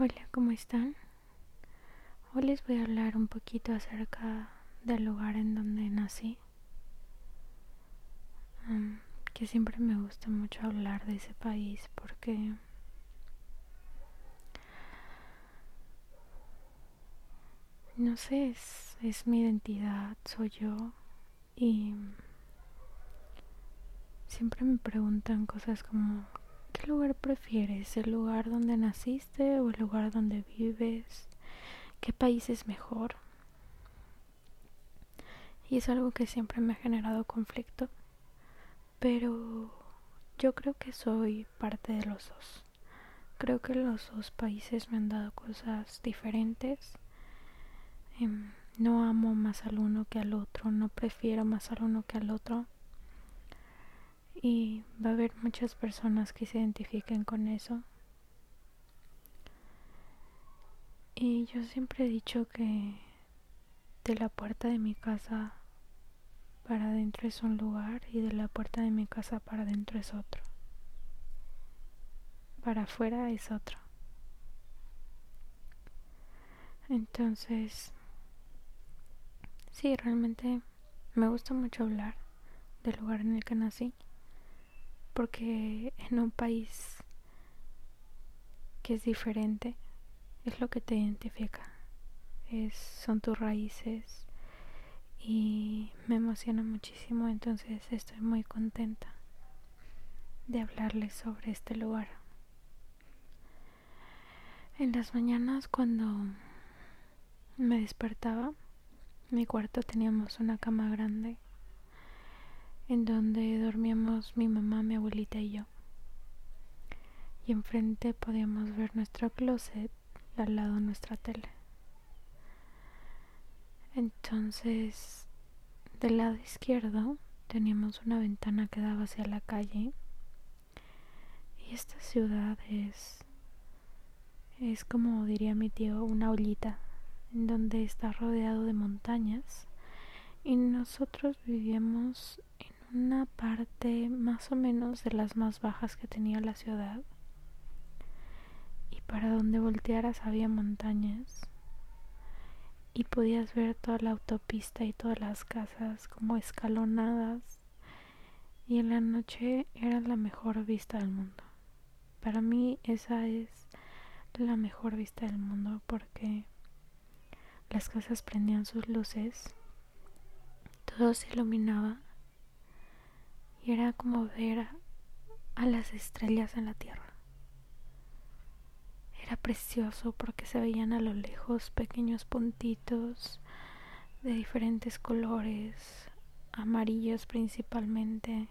Hola, ¿cómo están? Hoy les voy a hablar un poquito acerca del lugar en donde nací. Um, que siempre me gusta mucho hablar de ese país porque no sé, es, es mi identidad, soy yo y siempre me preguntan cosas como ¿Qué lugar prefieres? ¿El lugar donde naciste o el lugar donde vives? ¿Qué país es mejor? Y es algo que siempre me ha generado conflicto, pero yo creo que soy parte de los dos. Creo que los dos países me han dado cosas diferentes. Em, no amo más al uno que al otro, no prefiero más al uno que al otro y va a haber muchas personas que se identifiquen con eso. Y yo siempre he dicho que de la puerta de mi casa para adentro es un lugar y de la puerta de mi casa para adentro es otro. Para afuera es otro. Entonces, sí, realmente me gusta mucho hablar del lugar en el que nací porque en un país que es diferente es lo que te identifica son tus raíces y me emociona muchísimo entonces estoy muy contenta de hablarles sobre este lugar. En las mañanas cuando me despertaba mi cuarto teníamos una cama grande en donde dormíamos mi mamá, mi abuelita y yo. Y enfrente podíamos ver nuestro closet y al lado nuestra tele. Entonces, del lado izquierdo teníamos una ventana que daba hacia la calle. Y esta ciudad es, es como diría mi tío, una ollita, en donde está rodeado de montañas. Y nosotros vivíamos una parte más o menos de las más bajas que tenía la ciudad. Y para donde voltearas había montañas. Y podías ver toda la autopista y todas las casas como escalonadas. Y en la noche era la mejor vista del mundo. Para mí esa es la mejor vista del mundo porque las casas prendían sus luces, todo se iluminaba era como ver a, las estrellas en la tierra. Era precioso porque se veían a lo lejos pequeños puntitos de diferentes colores, amarillos principalmente,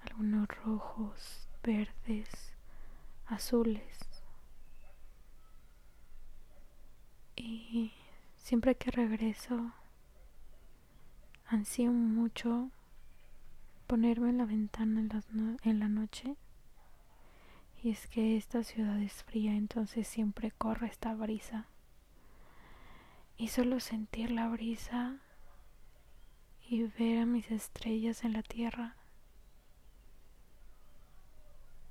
algunos rojos, verdes, azules. Y siempre que regreso, ansío mucho ponerme en la ventana en, la noche. Y es que esta ciudad es fría entonces siempre corre esta brisa. Y solo sentir la brisa y ver a mis estrellas en la tierra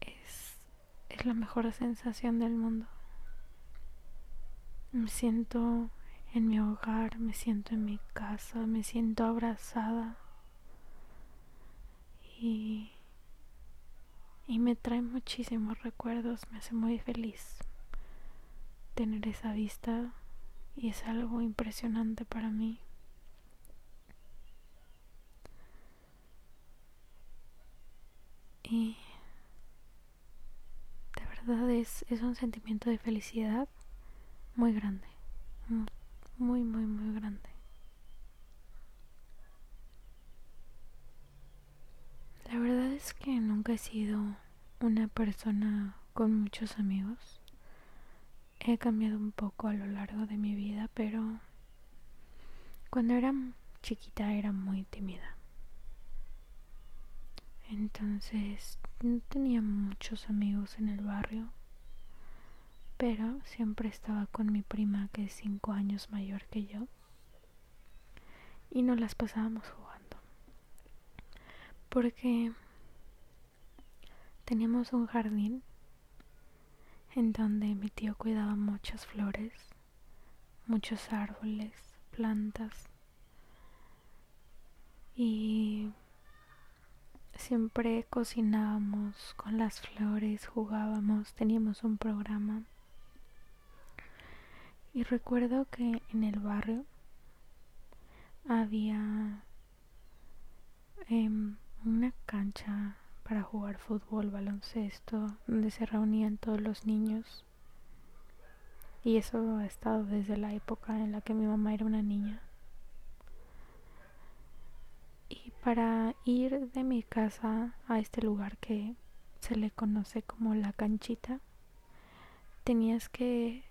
es, es la mejor sensación del mundo. Me siento en mi hogar, me siento en mi casa, me siento abrazada y, y me trae muchísimos recuerdos, me hace muy feliz tener esa vista y es algo impresionante para mí. Y de verdad es, es un sentimiento de felicidad muy grande, muy, muy, muy grande. La verdad es que nunca he sido una persona con muchos amigos. He cambiado un poco a lo largo de mi vida, pero cuando era chiquita era muy tímida. Entonces no tenía muchos amigos en el barrio, pero siempre estaba con mi prima que es cinco años mayor que yo y nos las pasábamos jugando porque teníamos un jardín en donde mi tío cuidaba muchas flores, muchos árboles, plantas y siempre cocinábamos con las flores, jugábamos, teníamos un programa. Y recuerdo que en el barrio había em, una cancha para jugar fútbol, baloncesto, donde se reunían todos los niños. Y eso ha estado desde la época en la que mi mamá era una niña. Y para ir de mi casa a este lugar que se le conoce como la canchita, tenías que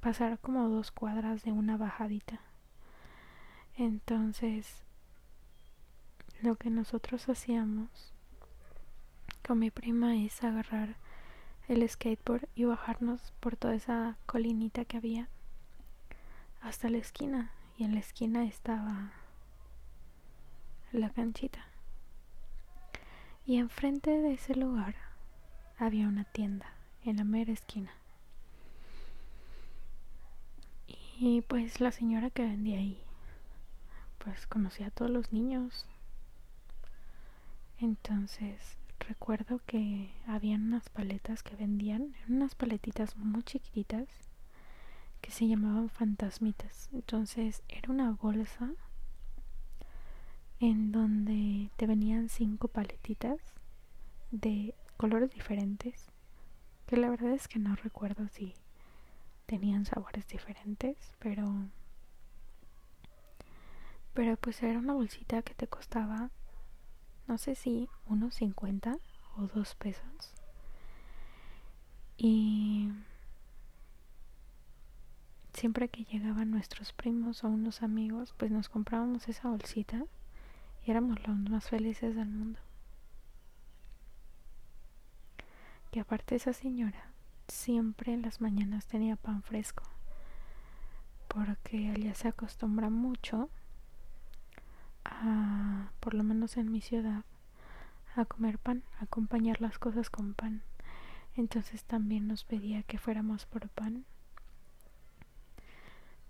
pasar como dos cuadras de una bajadita. Entonces, lo que nosotros hacíamos con mi prima es agarrar el skateboard y bajarnos por toda esa colinita que había hasta la esquina y en la esquina estaba la canchita. Y enfrente de ese lugar había una tienda en la mera esquina. Y pues la señora que vendía ahí pues conocía a todos los niños entonces recuerdo que habían unas paletas que vendían, unas paletitas muy chiquititas que se llamaban fantasmitas. Entonces era una bolsa en donde te venían cinco paletitas de colores diferentes, que la verdad es que no recuerdo si tenían sabores diferentes, pero pero pues era una bolsita que te costaba no sé si unos 50 o dos pesos. Y siempre que llegaban nuestros primos o unos amigos, pues nos comprábamos esa bolsita y éramos los más felices del mundo. Y aparte esa señora siempre en las mañanas tenía pan fresco, porque ella se acostumbra mucho por lo menos en mi ciudad, a comer pan, a acompañar las cosas con pan. Entonces también nos pedía que fuéramos por pan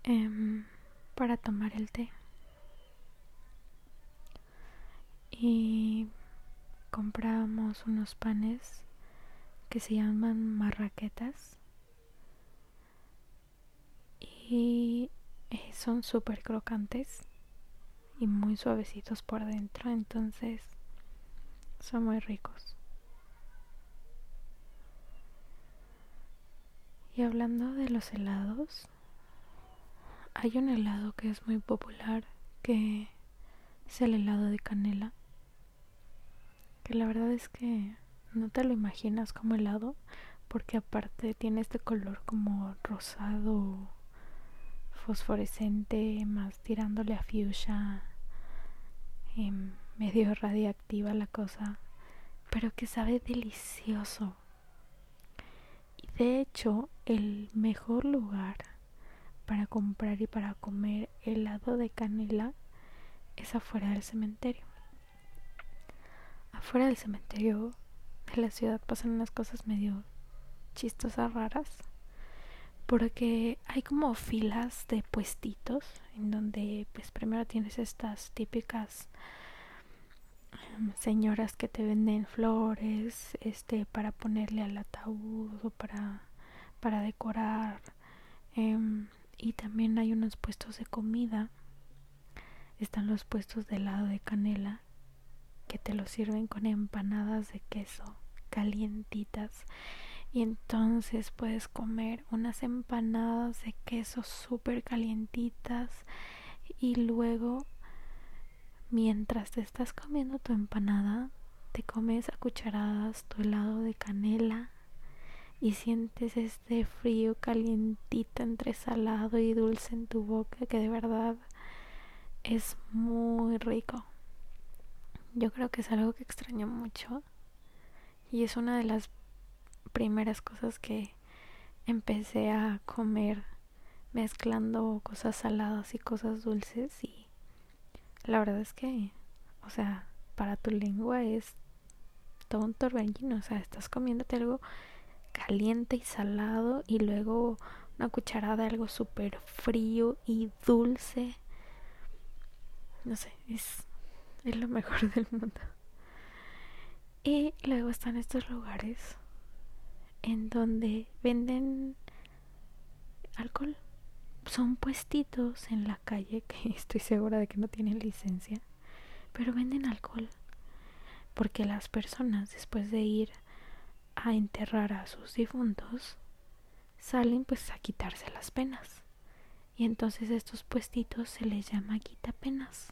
em, para tomar el té. Y comprábamos unos panes que se llaman marraquetas y eh, son súper crocantes y muy suavecitos por dentro, entonces son muy ricos. Y hablando de los helados, hay un helado que es muy popular que es el helado de canela. Que la verdad es que no te lo imaginas como helado porque aparte tiene este color como rosado fosforescente, más tirándole a fuchsia, em, medio radiactiva la cosa, pero que sabe delicioso. Y de hecho, el mejor lugar para comprar y para comer helado de canela es afuera del cementerio. Afuera del cementerio de la ciudad pasan unas cosas medio chistosas raras porque hay como filas de puestitos en donde pues primero tienes estas típicas em, señoras que te venden flores este para ponerle al ataúd o para para decorar em, y también hay unos puestos de comida. Están los puestos de helado de canela que te lo sirven con empanadas de queso calientitas y entonces puedes comer unas empanadas de queso súper calientitas y luego mientras te estás comiendo tu empanada te comes a cucharadas tu helado de canela y sientes este frío calientito entre salado y dulce en tu boca que de verdad es muy rico. Yo creo que es algo que extraño mucho y es una de las primeras cosas que empecé a comer mezclando cosas saladas y cosas dulces y la verdad es que, o sea, para tu lengua es todo un torbellino, o sea, estás comiéndote algo caliente y salado y luego una cucharada de algo súper frío y dulce. No sé, es, es lo mejor del mundo. Y luego están estos lugares en donde venden alcohol. Son puestitos en la calle que estoy segura de que no tienen licencia, pero venden alcohol. Porque las personas después de ir a enterrar a sus difuntos salen pues a quitarse las penas. Y entonces estos puestitos se les llama quitapenas.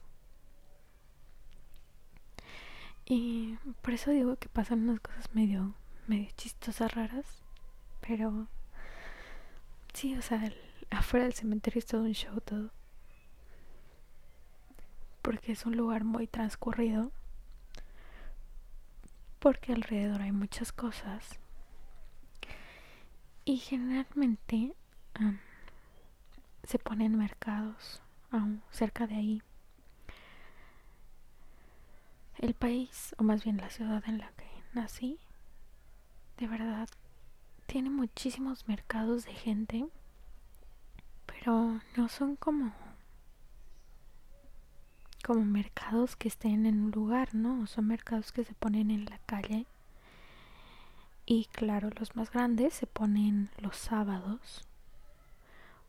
Y por eso digo que pasan unas cosas medio, medio chistosas, raras. Pero sí, o sea, afuera del cementerio es todo un show, todo. Porque es un lugar muy transcurrido. Porque alrededor hay muchas cosas y generalmente se ponen mercados aún cerca de ahí. El país, o más bien la ciudad en la que nací, de verdad tiene muchísimos mercados de gente, pero no son como como mercados que estén en un lugar, ¿no? Son mercados que se ponen en la calle y claro, los más grandes se ponen los sábados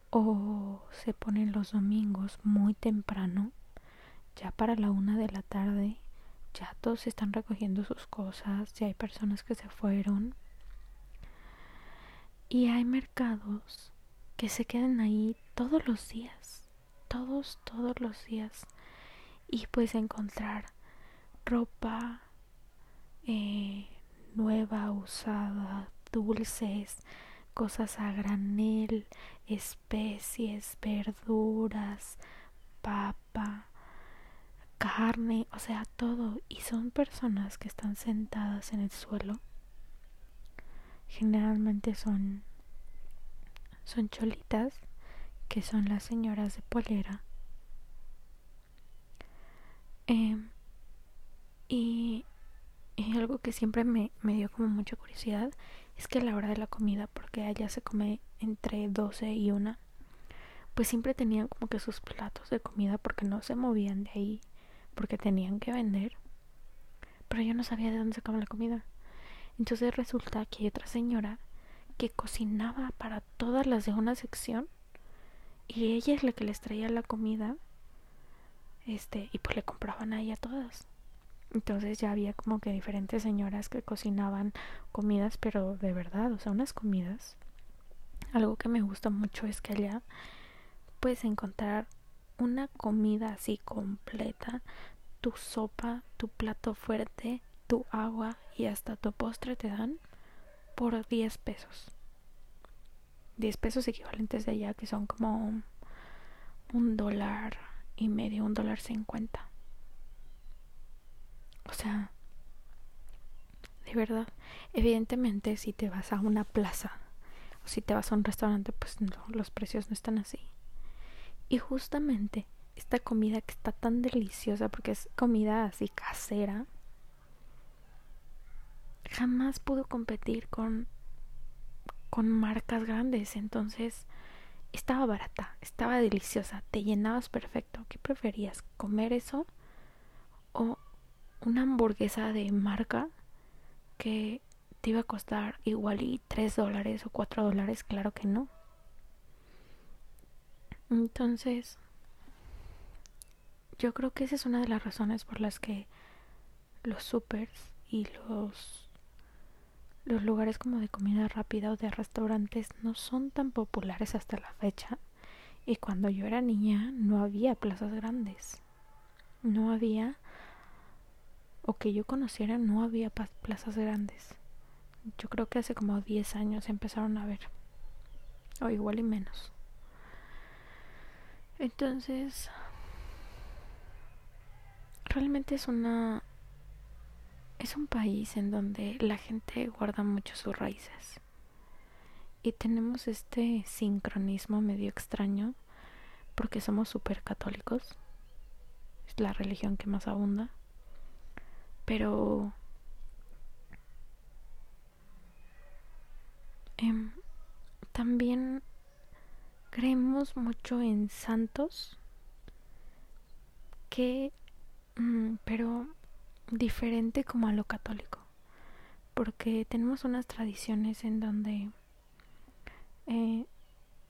o se ponen los domingos muy temprano, ya para la una de la tarde. Ya todos están recogiendo sus cosas, ya hay personas que se fueron. Y hay mercados que se quedan ahí todos los días, todos, todos los días. Y puedes encontrar ropa, eh, nueva, usada, dulces, cosas a granel, especies, verduras, papa, carne, o sea, todo. Y son personas que están sentadas en el suelo. Generalmente son son cholitas, que son las señoras de polera. Em, y y algo que siempre me, me dio como mucha curiosidad es que a la hora de la comida, porque allá se come entre 12 y 1, pues siempre tenían como que sus platos de comida porque no se movían de ahí, porque tenían que vender. Pero yo no sabía de dónde sacaban la comida. Entonces resulta que hay otra señora que cocinaba para todas las de una sección y ella es la que les traía la comida este y pues le compraban a todas entonces ya había como que diferentes señoras que cocinaban comidas, pero de verdad, o sea, unas comidas. Algo que me gusta mucho es que allá puedes encontrar una comida así completa, tu sopa, tu plato fuerte, tu agua y hasta tu postre te dan por 10 pesos. 10 pesos equivalentes de allá que son como un dólar y medio, un dólar cincuenta. O sea, de verdad, evidentemente si te vas a una plaza o si te vas a un restaurante, pues no, los precios no están así. Y justamente esta comida que está tan deliciosa, porque es comida así casera, jamás pudo competir con, con marcas grandes. Entonces, estaba barata, estaba deliciosa, te llenabas perfecto. ¿Qué preferías? ¿Comer eso o una hamburguesa de marca que te iba a costar igual y 3 dólares o 4 dólares, claro que no. Entonces, yo creo que esa es una de las razones por las que los supers y los los lugares como de comida rápida o de restaurantes no son tan populares hasta la fecha. Y cuando yo era niña no había plazas grandes. No había o que yo conociera no había plazas grandes. Yo creo que hace como 10 años empezaron a ver. O igual y menos. Entonces, realmente es una es un país en donde la gente guarda mucho sus raíces. Y tenemos este sincronismo medio extraño porque somos súper católicos. Es la religión que más abunda. Pero Em, también creemos mucho en santos que mm, pero diferente como a lo católico porque tenemos unas tradiciones en donde eh,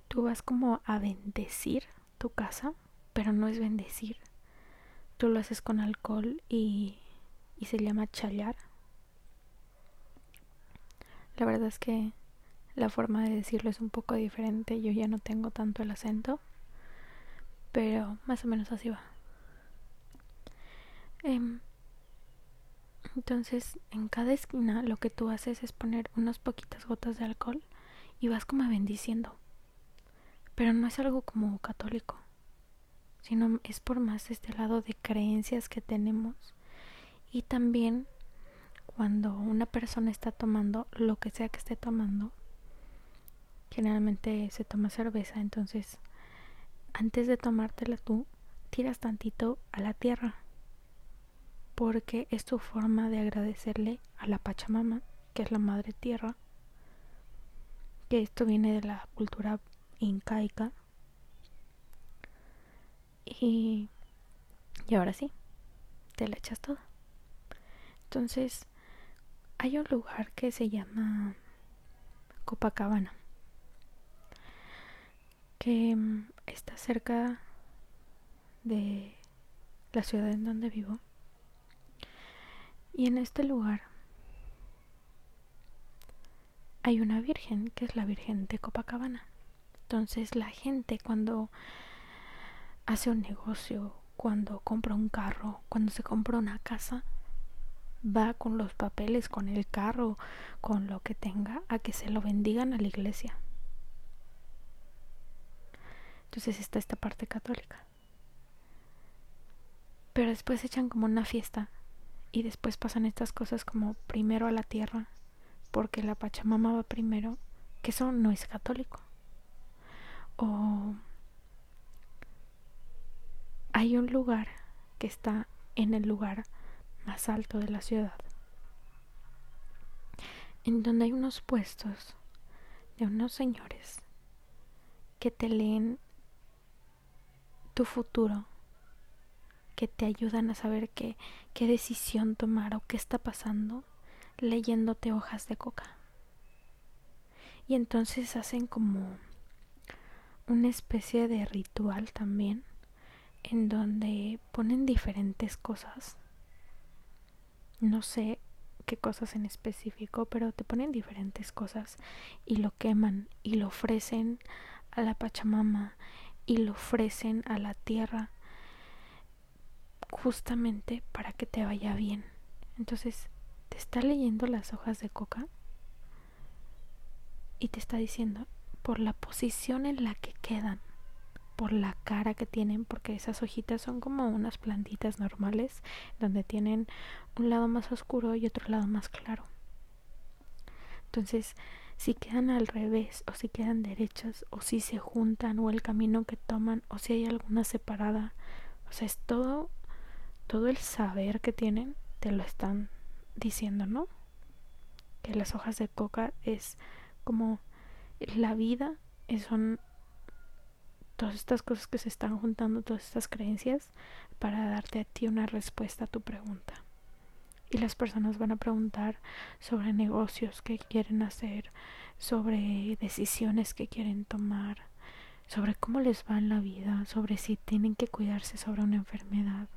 tú vas como a bendecir tu casa pero no es bendecir. Tú lo haces con alcohol y, y se llama chayar la verdad es que la forma de decirlo es un poco diferente. Yo ya no tengo tanto el acento. Pero más o menos así va. Em, entonces, en cada esquina lo que tú haces es poner unas poquitas gotas de alcohol y vas como bendiciendo. Pero no es algo como católico, sino es por más este lado de creencias que tenemos. Y también cuando una persona está tomando lo que sea que esté tomando, generalmente se toma cerveza, entonces antes de tomártela tú, tiras tantito a la tierra, porque es tu forma de agradecerle a la Pachamama, que es la madre tierra, que esto viene de la cultura incaica. Y, y ahora sí, te la echas toda. Entonces, hay un lugar que se llama Copacabana que mm, está cerca de la ciudad en donde vivo. Y en este lugar hay una virgen, que es la Virgen de Copacabana. Entonces la gente cuando hace un negocio, cuando compra un carro, cuando se compra una casa, va con los papeles, con el carro, con lo que tenga, a que se lo bendigan a la iglesia. Entonces está esta parte católica. Pero después echan como una fiesta y después pasan estas cosas como primero a la tierra, porque la Pachamama va primero, que eso no es católico. O hay un lugar que está en el lugar más alto de la ciudad, en donde hay unos puestos de unos señores que te leen tu futuro, que te ayudan a saber qué, qué decisión tomar o qué está pasando leyéndote hojas de coca. Y entonces hacen como una especie de ritual también en donde ponen diferentes cosas. No sé qué cosas en específico, pero te ponen diferentes cosas y lo queman y lo ofrecen a la Pachamama y lo ofrecen a la tierra justamente para que te vaya bien. Entonces, te está leyendo las hojas de coca y te está diciendo por la posición en la que quedan, por la cara que tienen, porque esas hojitas son como unas plantitas normales donde tienen un lado más oscuro y otro lado más claro. Entonces, si quedan al revés o si quedan derechas o si se juntan o el camino que toman o si hay alguna separada. O sea, es todo, todo el saber que tienen, te lo están diciendo, ¿no? Que las hojas de coca es como la vida, son todas estas cosas que se están juntando, todas estas creencias, para darte a ti una respuesta a tu pregunta y las personas van a preguntar sobre negocios que quieren hacer, sobre decisiones que quieren tomar, sobre cómo les va en la vida, sobre si tienen que cuidarse sobre una enfermedad.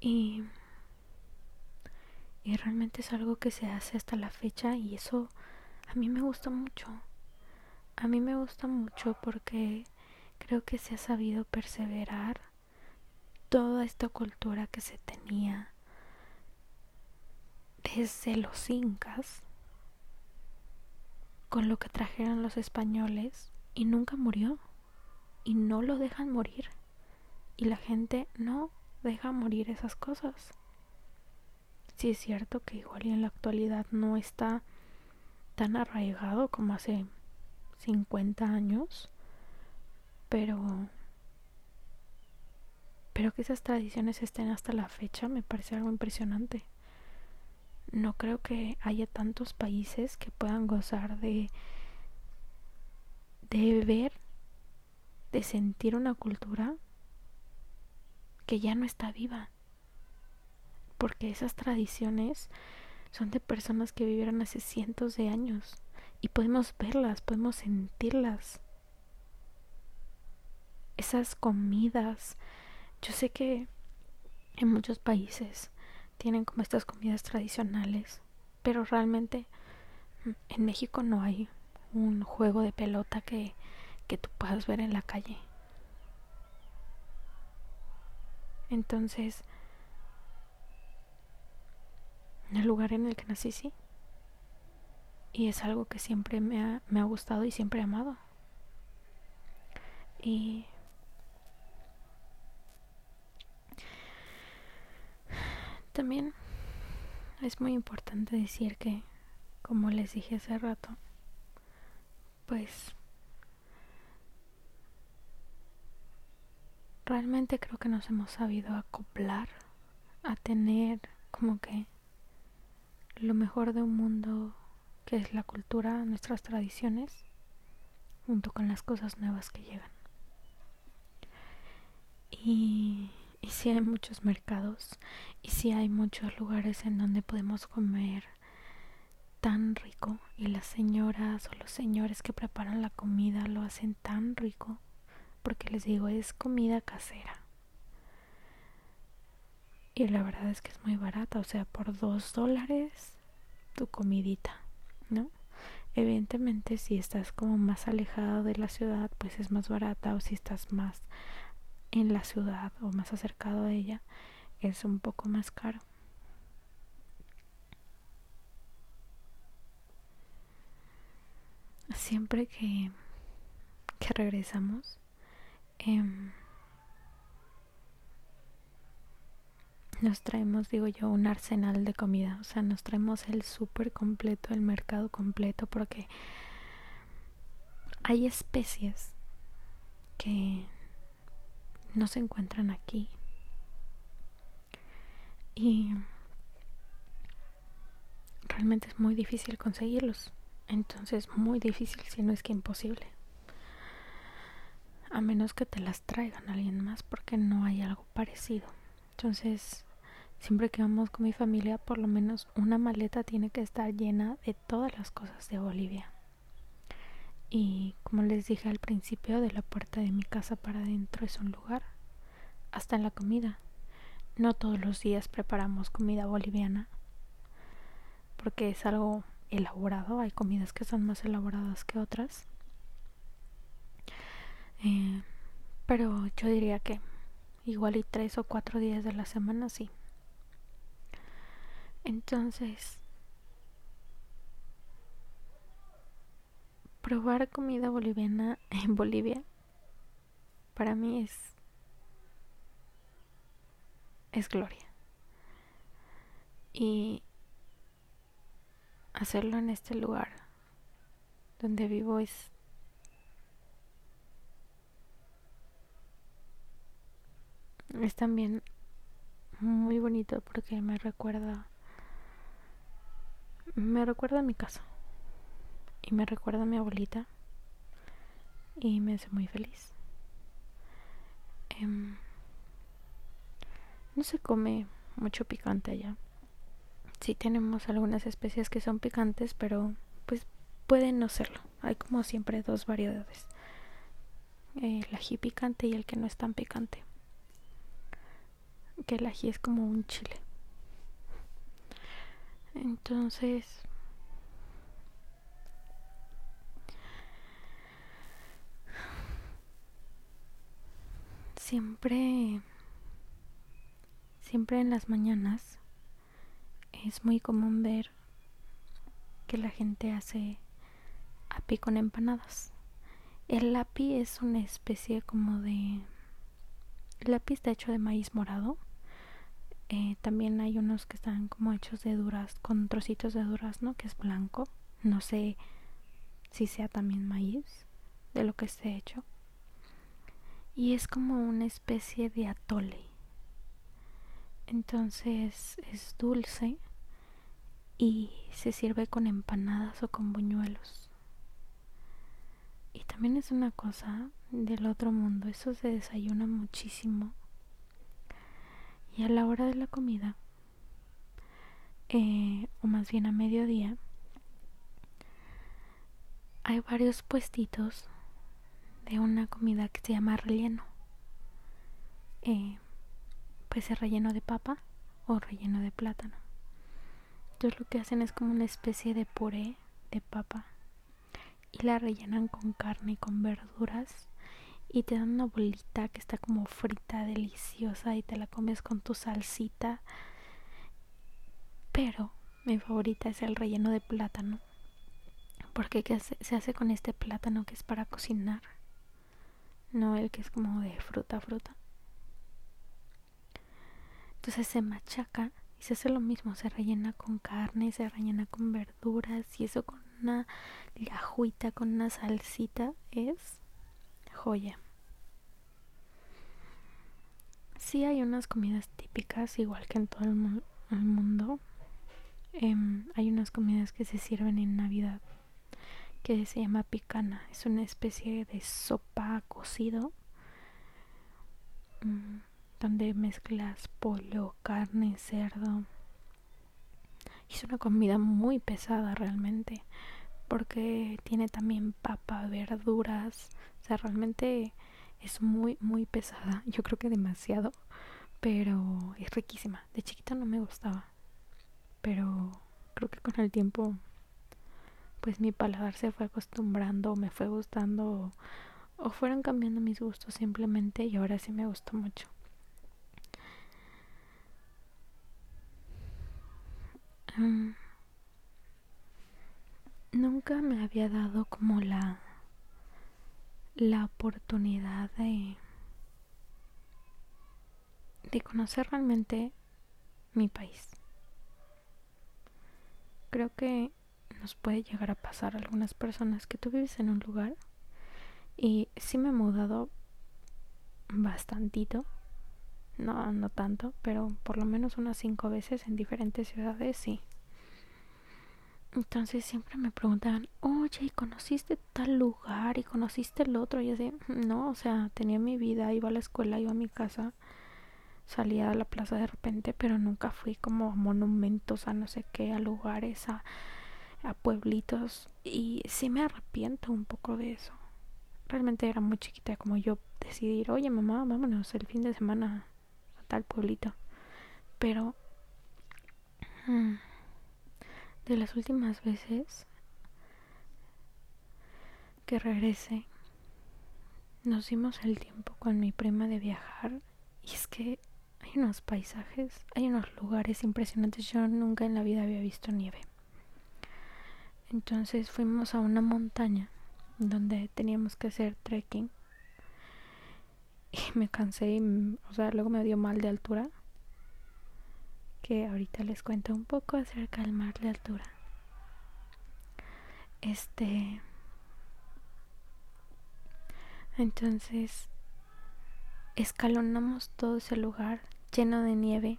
Y, y realmente es algo que se hace hasta la fecha y eso a mí me gusta mucho. A mí me gusta mucho porque creo que se ha sabido perseverar toda esta cultura que se tenía desde los incas con lo que trajeron los españoles y nunca murió y no lo dejan morir y la gente no deja morir esas cosas. Sí es cierto que igual y en la actualidad no está tan arraigado como hace 50 años, pero pero que esas tradiciones estén hasta la fecha me parece algo impresionante. no creo que haya tantos países que puedan gozar de de ver de sentir una cultura que ya no está viva porque esas tradiciones son de personas que vivieron hace cientos de años y podemos verlas, podemos sentirlas. Esas comidas, yo sé que en muchos países tienen como estas comidas tradicionales, pero realmente mm, en México no hay un juego de pelota que, que tú puedas ver en la calle. Entonces, en el lugar en el que nací, sí. Y es algo que siempre me ha, me ha gustado y siempre he amado. Y también es muy importante decir que, como les dije hace rato, pues realmente creo que nos hemos sabido acoplar a tener como que lo mejor de un mundo que es la cultura, nuestras tradiciones, junto con las cosas nuevas que llegan. Y, y sí hay muchos mercados y sí hay muchos lugares en donde podemos comer tan rico y las señoras o los señores que preparan la comida lo hacen tan rico porque les digo es comida casera y la verdad es que es muy barata, o sea, por dos dólares tu comidita, ¿no? Evidentemente si estás como más alejado de la ciudad, pues es más barata, o si estás más en la ciudad o más acercado a ella, es un poco más caro. Siempre que, que regresamos, eh, nos traemos, digo yo, un arsenal de comida. O sea, nos traemos el súper completo, el mercado completo, porque hay especies que no se encuentran aquí. Y realmente es muy difícil conseguirlos. Entonces, muy difícil, si no es que imposible. A menos que te las traigan alguien más, porque no hay algo parecido. Entonces, Siempre que vamos con mi familia, por lo menos una maleta tiene que estar llena de todas las cosas de Bolivia. Y como les dije al principio, de la puerta de mi casa para adentro es un lugar. Hasta en la comida. No todos los días preparamos comida boliviana. Porque es algo elaborado. Hay comidas que son más elaboradas que otras. Eh, pero yo diría que igual y tres o cuatro días de la semana sí. Entonces, probar comida boliviana en Bolivia para mí es es gloria. Y hacerlo en este lugar donde vivo es es también muy bonito porque me recuerda me recuerda a mi casa y me recuerda a mi abuelita y me hace muy feliz. Em, no se come mucho picante allá. Sí tenemos algunas especies que son picantes, pero pues pueden no serlo. Hay como siempre dos variedades. El ají picante y el que no es tan picante. Que el ají es como un chile. Entonces, siempre, siempre en las mañanas es muy común ver que la gente hace api con empanadas. El api es una especie como de... El api está hecho de maíz morado eh, también hay unos que están como hechos de duras, con trocitos de durazno, que es blanco. No sé si sea también maíz, de lo que esté hecho. Y es como una especie de atole. Entonces es dulce y se sirve con empanadas o con buñuelos. Y también es una cosa del otro mundo, eso se desayuna muchísimo. Y a la hora de la comida, eh, o más bien a mediodía, hay varios puestitos de una comida que se llama relleno. Eh, pues es relleno de papa o relleno de plátano. Entonces lo que hacen es como una especie de puré de papa y la rellenan con carne y con verduras y te dan una bolita que está como frita, deliciosa y te la comes con tu salsita. Pero mi favorita es el relleno de plátano. Porque se hace con este plátano que es para cocinar. No el que es como de fruta, fruta. Entonces se machaca y se hace lo mismo, se rellena con carne, se rellena con verduras y eso con una lajuita, con una salsita es joya. Sí hay unas comidas típicas, igual que en todo el, mundo. Em, hay unas comidas que se sirven en Navidad que se llama picana. Es una especie de sopa cocido. Mm, donde mezclas pollo, carne, cerdo. Es una comida muy pesada realmente, porque tiene también papa, verduras, o sea, realmente es muy, muy pesada. Yo creo que demasiado, pero es riquísima. De chiquita no me gustaba, pero creo que con el tiempo, pues mi paladar se fue acostumbrando, me fue gustando, o fueron cambiando mis gustos simplemente, y ahora sí me gustó mucho. Mm. nunca me había dado como la la oportunidad de de conocer realmente mi país. Creo que nos puede llegar a pasar a algunas personas que tú vives en un lugar y sí me he mudado bastantito no, no tanto, pero por lo menos unas cinco veces en diferentes ciudades, sí. Entonces siempre me preguntaban, oye, ¿y conociste tal lugar? ¿Y conociste el otro? Y así, no, o sea, tenía mi vida, iba a la escuela, iba a mi casa, salía a la plaza de repente, pero nunca fui como a monumentos, a no sé qué, a lugares, a, a pueblitos. Y sí me arrepiento un poco de eso. Realmente era muy chiquita como yo decidir, oye mamá, vámonos el fin de semana tal pueblito. Pero mm, de las últimas veces que regresé, nos dimos el tiempo con mi prima de viajar y es que hay unos paisajes, hay unos lugares impresionantes. Yo nunca en la vida había visto nieve. Entonces fuimos a una montaña donde teníamos que hacer trekking y me cansé y, o sea, luego me dio mal de altura. Que ahorita les cuento un poco acerca del mar de altura. Este. Entonces, escalonamos todo ese lugar lleno de nieve.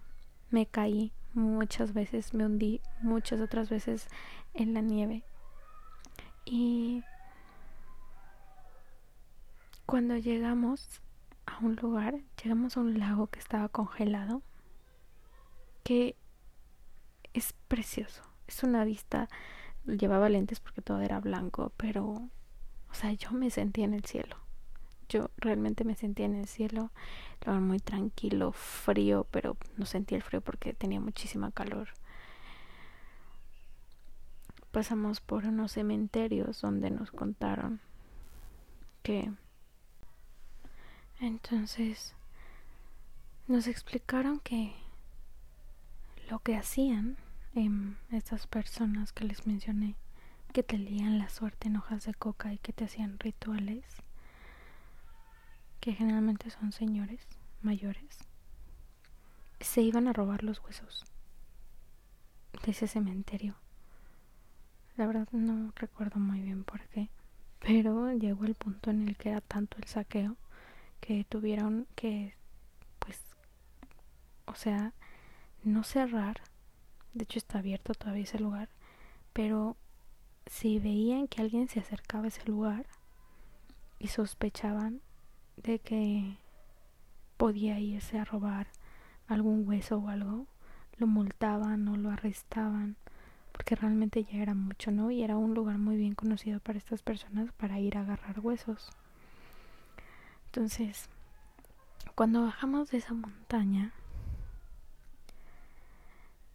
Me caí muchas veces, me hundí muchas otras veces en la nieve. Y cuando llegamos a un lugar, llegamos a un lago que estaba congelado, que es precioso. Es una vista, llevaba lentes porque todo era blanco, pero, o sea, yo me sentía en el cielo. Yo realmente me sentía en el cielo, estaba muy tranquilo, frío, pero no sentía el frío porque tenía muchísima calor. Pasamos por unos cementerios donde nos contaron que entonces nos explicaron que lo que hacían estas personas que les mencioné, que te leían la suerte en hojas de coca y que te hacían rituales, que generalmente son señores mayores, se iban a robar los huesos de ese cementerio. La verdad no recuerdo muy bien por qué, pero llegó el punto en el que era tanto el saqueo que tuvieron que, pues, o sea, no cerrar De hecho está abierto todavía ese lugar. Pero si veían que alguien se acercaba a ese lugar y sospechaban de que podía irse a robar algún hueso o algo, lo multaban o lo arrestaban porque realmente ya era mucho, ¿no? Y era un lugar muy bien conocido para estas personas para ir a agarrar huesos. Entonces, cuando bajamos de esa montaña,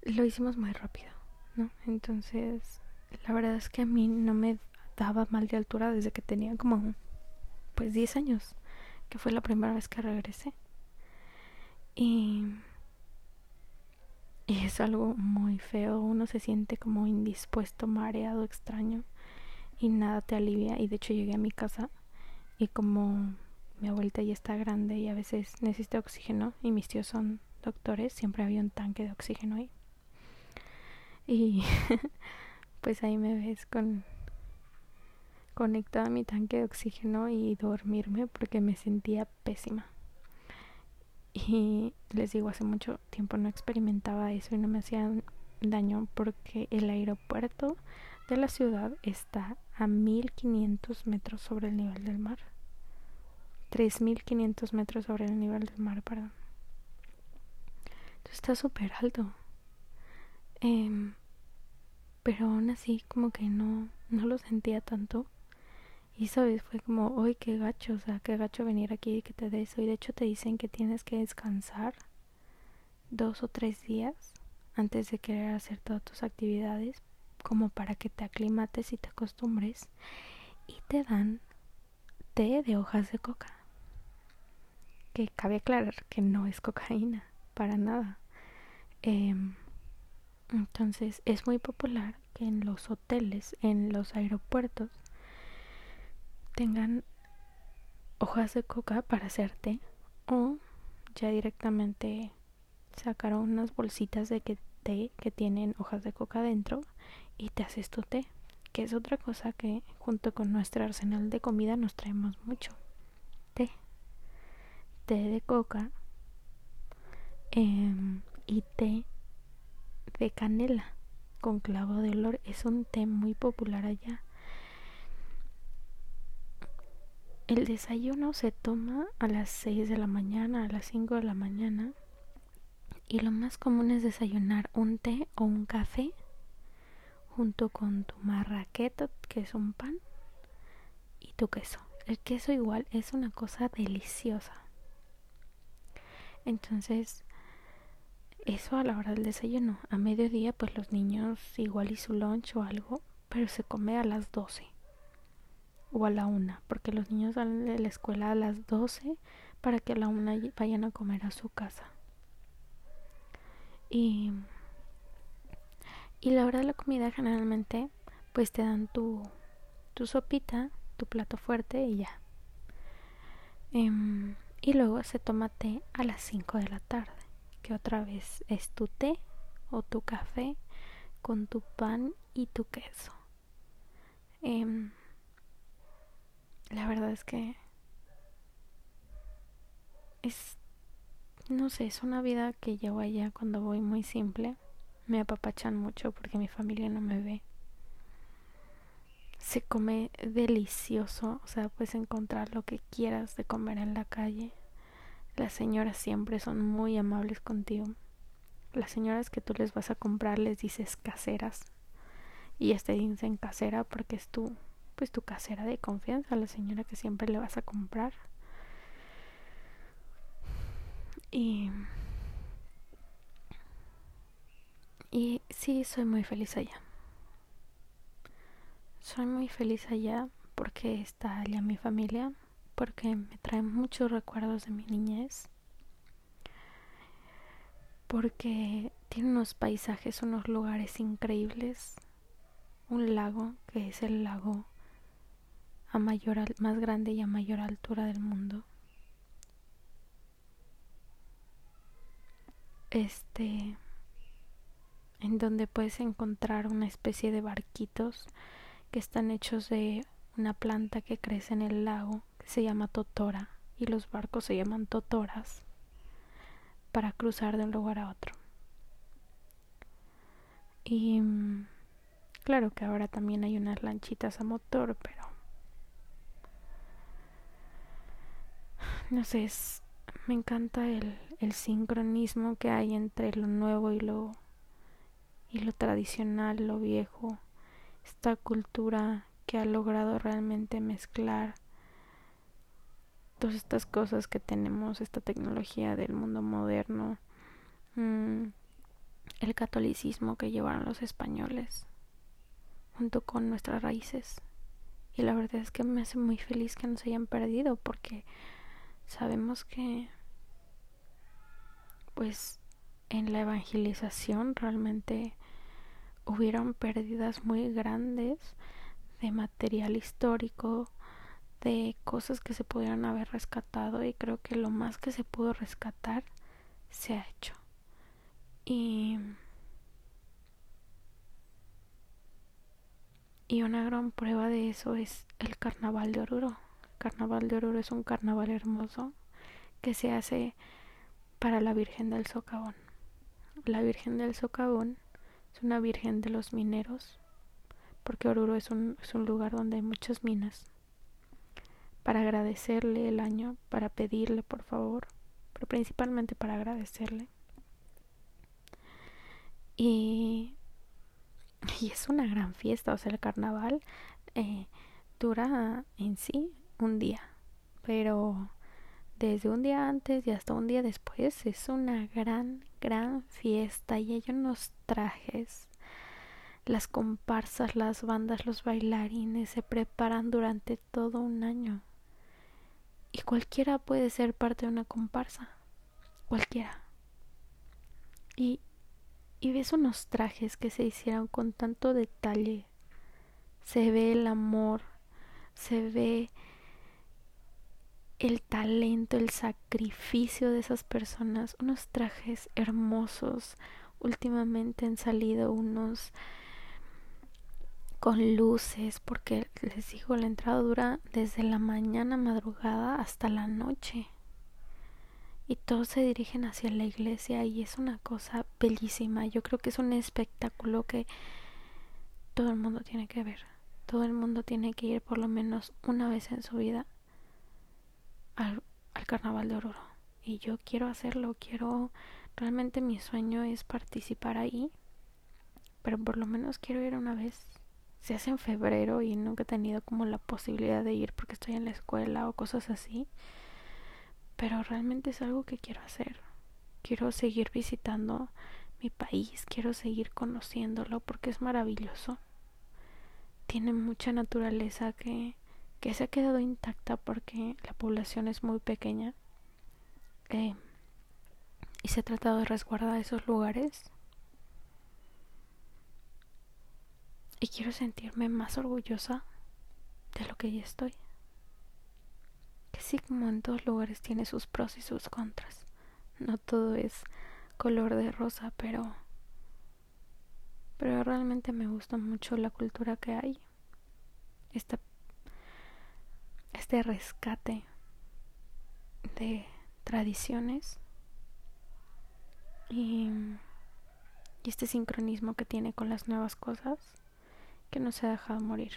lo hicimos muy rápido, ¿no? Entonces, la verdad es que a mí no me daba mal de altura desde que tenía como, pues, 10 años, que fue la primera vez que regresé. Y y es algo muy feo, uno se siente como indispuesto, mareado, extraño y nada te alivia. Y de hecho llegué a mi casa y como mi abuelita ya está grande y a veces necesita oxígeno y mis tíos son doctores, siempre había un tanque de oxígeno ahí. Y pues ahí me ves con conectada a mi tanque de oxígeno y dormirme porque me sentía pésima. Y les digo, hace mucho tiempo no experimentaba eso y no me hacía daño porque el aeropuerto de la ciudad está a 1500 metros sobre el nivel del mar. 3500 metros sobre el nivel del mar, perdón. Entonces está súper alto. Eh, pero aún así como que no, no lo sentía tanto. Y sabes, fue como, uy, qué gacho, o sea, qué gacho venir aquí y que te dé eso. Y de hecho te dicen que tienes que descansar dos o tres días antes de querer hacer todas tus actividades, como para que te aclimates y te acostumbres. Y te dan té de hojas de coca. Que cabe aclarar que no es cocaína, para nada. Em, entonces es muy popular que en los hoteles, en los aeropuertos, tengan hojas de coca para hacerte o ya directamente sacaron unas bolsitas de que té que tienen hojas de coca dentro y te haces tu té que es otra cosa que junto con nuestro arsenal de comida nos traemos mucho. Té. Té de coca em, y té de canela con clavo de olor. Es un té muy popular allá El desayuno se toma a las 6 de la mañana, a las 5 de la mañana. Y lo más común es desayunar un té o un café junto con tu marraqueta, que es un pan, y tu queso. El queso igual es una cosa deliciosa. Entonces, eso a la hora del desayuno. A mediodía, pues los niños igual y su lunch o algo, pero se come a las 12 o a la una, porque los niños salen de la escuela a las 12 para que a la una vayan a comer a su casa. Y, y la hora de la comida generalmente pues te dan tu, tu sopita, tu plato fuerte y ya. Em, y luego se toma té a las 5 de la tarde, que otra vez es tu té o tu café con tu pan y tu queso. Eh, la verdad es que es no sé, es una vida que llevo allá cuando voy muy simple. Me apapachan mucho porque mi familia no me ve. Se come delicioso, o sea, puedes encontrar lo que quieras de comer en la calle. Las señoras siempre son muy amables contigo. Las señoras que tú les vas a comprar les dices caseras. Y ya te dicen casera porque es tu pues tu casera de confianza, la señora que siempre le vas a comprar. Y y sí, soy muy feliz allá. Soy muy feliz allá porque está allá mi familia, porque me trae muchos recuerdos de mi niñez, porque tiene unos paisajes, unos lugares increíbles, un lago que es el lago a mayor, más grande y a mayor altura del mundo. Este, en donde puedes encontrar una especie de barquitos que están hechos de una planta que crece en el lago que se llama totora y los barcos se llaman totoras para cruzar de un lugar a otro. Y mm, claro que ahora también hay unas lanchitas a motor, pero no sé, me encanta el, el sincronismo que hay entre lo nuevo y lo y lo tradicional, lo viejo, esta cultura que ha logrado realmente mezclar todas estas cosas que tenemos, esta tecnología del mundo moderno, mm, el catolicismo que llevaron los españoles, junto con nuestras raíces. Y la verdad es que me hace muy feliz que no se hayan perdido porque sabemos que pues en la evangelización realmente hubieron pérdidas muy grandes de material histórico, de cosas que se pudieron haber rescatado y creo que lo más que se pudo rescatar se ha hecho. Y y una gran prueba de eso es el carnaval de Oruro. Carnaval de Oruro es un carnaval hermoso que se hace para la Virgen del Socavón. La Virgen del Socavón es una Virgen de los mineros, porque Oruro es un, es un lugar donde hay muchas minas para agradecerle el año, para pedirle por favor, pero principalmente para agradecerle. Y, y es una gran fiesta, o sea, el carnaval eh, dura en sí un día, pero desde un día antes y hasta un día después es una gran, gran fiesta y hay unos trajes las comparsas, las bandas, los bailarines se preparan durante todo un año. Y cualquiera puede ser parte de una comparsa. Cualquiera. Y, y ves unos trajes que se hicieron con tanto detalle. Se ve el amor, se ve el talento, el sacrificio de esas personas. Unos trajes hermosos. Últimamente han salido unos con luces, porque les digo, la entrada dura desde la mañana madrugada hasta la noche. Y todos se dirigen hacia la iglesia y es una cosa bellísima. Yo creo que es un espectáculo que todo el mundo tiene que ver. Todo el mundo tiene que ir por lo menos una vez en su vida al, al carnaval de Oruro. Y yo quiero hacerlo, quiero... Realmente mi sueño es participar ahí. Pero por lo menos quiero ir una vez se hace en febrero y nunca he tenido como la posibilidad de ir porque estoy en la escuela o cosas así. Pero realmente es algo que quiero hacer. Quiero seguir visitando mi país, quiero seguir conociéndolo porque es maravilloso. Tiene mucha naturaleza que, que se ha quedado intacta porque la población es muy pequeña. Eh, y se ha tratado de resguardar esos lugares y quiero sentirme más orgullosa de lo que ya estoy. Que sí, como en todos lugares tiene sus pros y sus contras. No todo es color de rosa, pero pero realmente me gusta mucho la cultura que hay. Esta, este rescate de tradiciones y, este sincronismo que tiene con las nuevas cosas que no se ha dejado morir.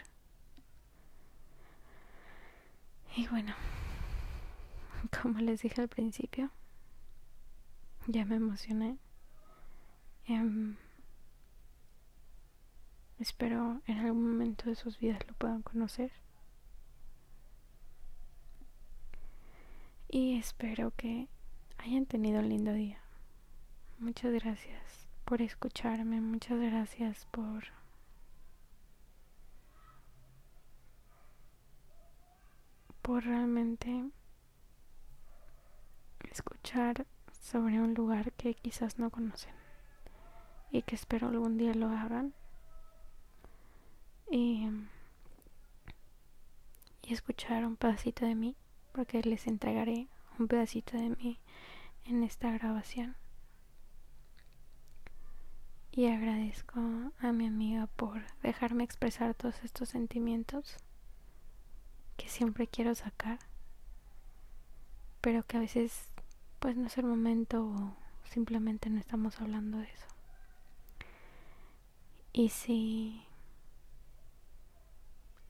Y bueno, como les dije al principio, ya me emocioné. Em, espero en algún momento de sus vidas lo puedan conocer. Y espero que hayan tenido un lindo día. Muchas gracias por escucharme, muchas gracias por por realmente escuchar sobre un lugar que quizás no conocen y que espero algún día lo hagan y, y escuchar un pedacito de mí porque les entregaré un pedacito de mí en esta grabación y agradezco a mi amiga por dejarme expresar todos estos sentimientos que siempre quiero sacar, pero que a veces pues no es el momento o simplemente no estamos hablando de eso. Y si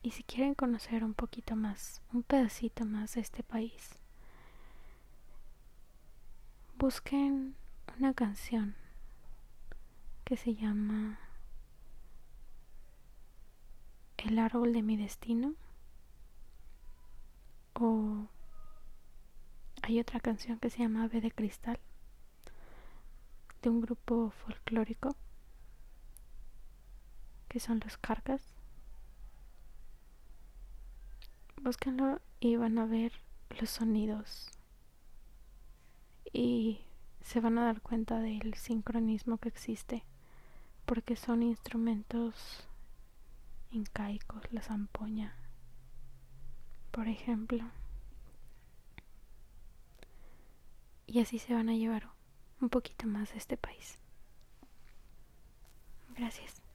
y si quieren conocer un poquito más, un pedacito más de este país, busquen una canción que se llama El árbol de mi destino o hay otra canción que se llama Ave de Cristal de un grupo folclórico que son los cargas búsquenlo y van a ver los sonidos y se van a dar cuenta del sincronismo que existe porque son instrumentos incaicos, la zampoña, por ejemplo. Y así se van a llevar un poquito más de este país. Gracias.